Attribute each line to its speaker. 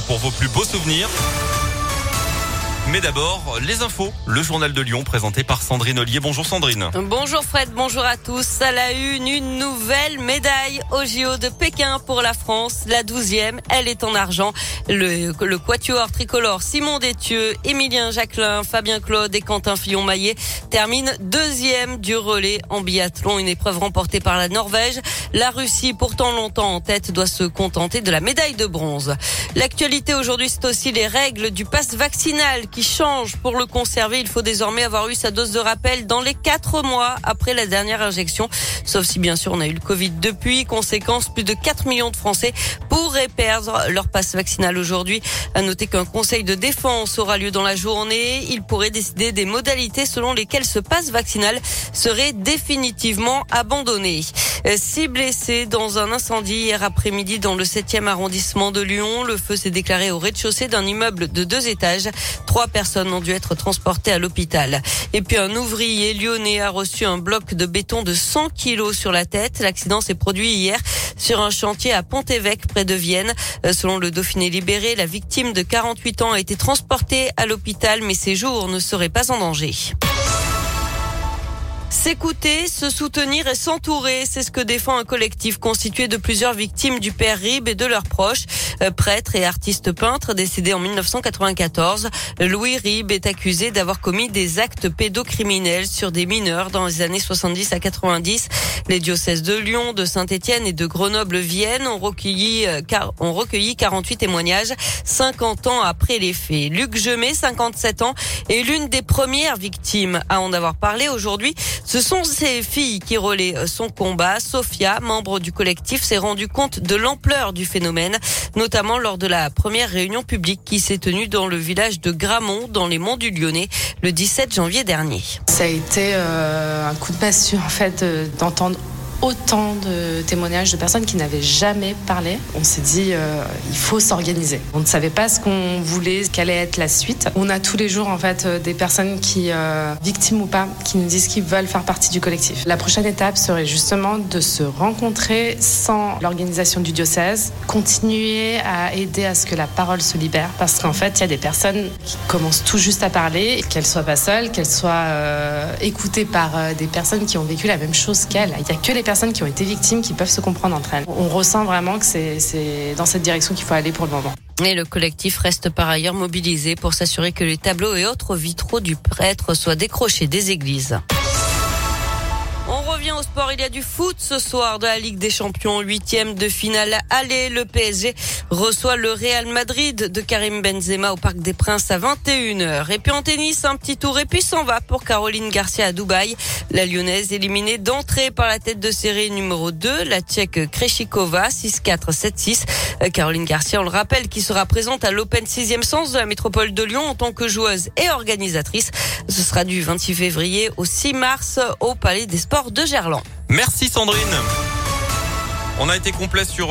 Speaker 1: pour vos plus beaux souvenirs. Mais d'abord, les infos, le journal de Lyon présenté par Sandrine Ollier. Bonjour Sandrine.
Speaker 2: Bonjour Fred, bonjour à tous. À la une, une nouvelle médaille au JO de Pékin pour la France. La douzième, elle est en argent. Le, le quatuor tricolore Simon Détieux, Émilien Jacquelin, Fabien Claude et Quentin Fillon-Maillet terminent deuxième du relais en biathlon. Une épreuve remportée par la Norvège. La Russie, pourtant longtemps en tête, doit se contenter de la médaille de bronze. L'actualité aujourd'hui, c'est aussi les règles du pass vaccinal qui change. Pour le conserver, il faut désormais avoir eu sa dose de rappel dans les quatre mois après la dernière injection. Sauf si bien sûr on a eu le Covid depuis. Conséquence, plus de 4 millions de Français pourraient perdre leur passe vaccinal aujourd'hui. À noter qu'un conseil de défense aura lieu dans la journée. Il pourrait décider des modalités selon lesquelles ce passe vaccinal serait définitivement abandonné. Six blessés dans un incendie hier après-midi dans le 7e arrondissement de Lyon. Le feu s'est déclaré au rez-de-chaussée d'un immeuble de deux étages. Trois personnes ont dû être transportées à l'hôpital. Et puis un ouvrier lyonnais a reçu un bloc de béton de 100 kilos sur la tête. L'accident s'est produit hier sur un chantier à Pont-Évêque près de Vienne. Euh, selon le Dauphiné libéré, la victime de 48 ans a été transportée à l'hôpital mais ses jours ne seraient pas en danger. S'écouter, se soutenir et s'entourer, c'est ce que défend un collectif constitué de plusieurs victimes du père Rib et de leurs proches. Euh, prêtre et artiste peintre décédé en 1994, Louis Rib est accusé d'avoir commis des actes pédocriminels sur des mineurs dans les années 70 à 90. Les diocèses de Lyon, de Saint-Étienne et de Grenoble-Vienne ont recueilli, euh, ont recueilli 48 témoignages 50 ans après les faits. Luc Gemet, 57 ans, est l'une des premières victimes à en avoir parlé aujourd'hui. Ce sont ces filles qui relaient euh, son combat. Sophia, membre du collectif, s'est rendu compte de l'ampleur du phénomène, notamment lors de la première réunion publique qui s'est tenue dans le village de Gramont, dans les monts du Lyonnais, le 17 janvier dernier.
Speaker 3: Ça a été euh, un coup de massue en fait d'entendre autant de témoignages de personnes qui n'avaient jamais parlé. On s'est dit, euh, il faut s'organiser. On ne savait pas ce qu'on voulait, quelle allait être la suite. On a tous les jours en fait euh, des personnes qui, euh, victimes ou pas, qui nous disent qu'ils veulent faire partie du collectif. La prochaine étape serait justement de se rencontrer sans l'organisation du diocèse, continuer à aider à ce que la parole se libère, parce qu'en fait, il y a des personnes qui commencent tout juste à parler, qu'elles soient pas seules, qu'elles soient écoutées par des personnes qui ont vécu la même chose qu'elles. Il n'y a que les personnes qui ont été victimes qui peuvent se comprendre entre elles. On ressent vraiment que c'est dans cette direction qu'il faut aller pour le moment.
Speaker 2: Et le collectif reste par ailleurs mobilisé pour s'assurer que les tableaux et autres vitraux du prêtre soient décrochés des églises. On revient au sport. Il y a du foot ce soir de la Ligue des Champions. Huitième de finale. Allez, le PSG reçoit le Real Madrid de Karim Benzema au Parc des Princes à 21h. Et puis en tennis, un petit tour et puis s'en va pour Caroline Garcia à Dubaï. La Lyonnaise éliminée d'entrée par la tête de série numéro 2, la Tchèque Kreshikova, 6-4, 7-6. Caroline Garcia, on le rappelle, qui sera présente à l'Open 6e sens de la métropole de Lyon en tant que joueuse et organisatrice. Ce sera du 26 février au 6 mars au Palais des Sports de Gerland.
Speaker 1: Merci Sandrine. On a été complet sur